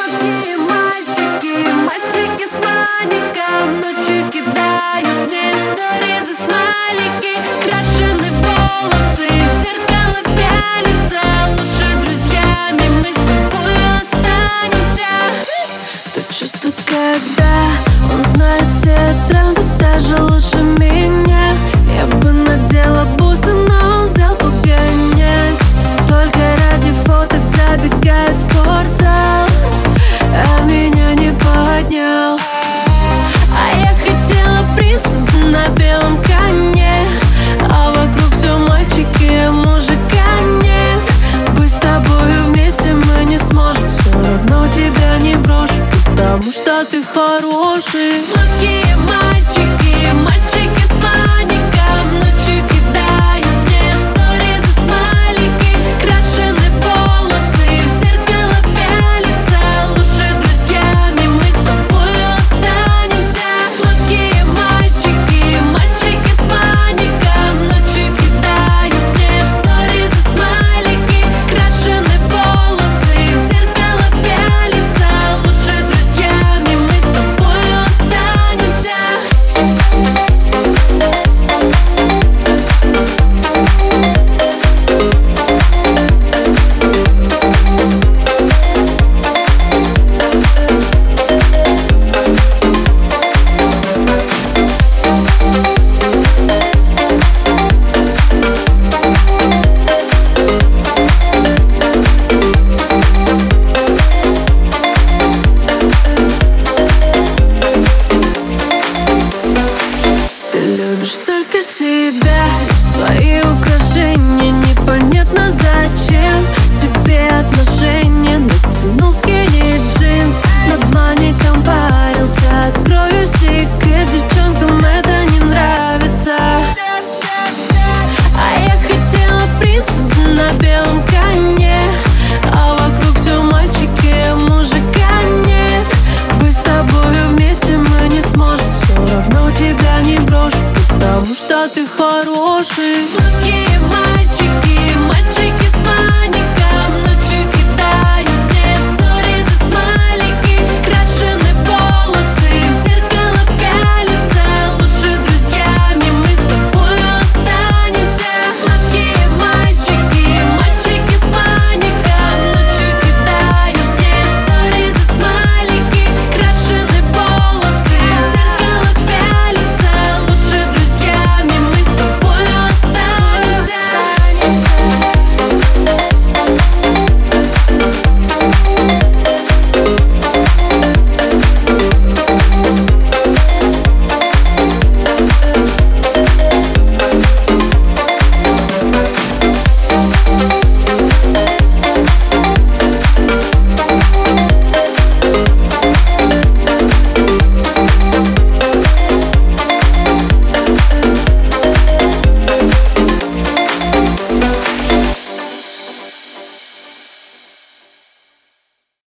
Сладкие мальчики, Потому что ты хороший. Сладкие мальчики, мальчики. любишь только себя. Свои украшения непонятно зачем. ты хороший.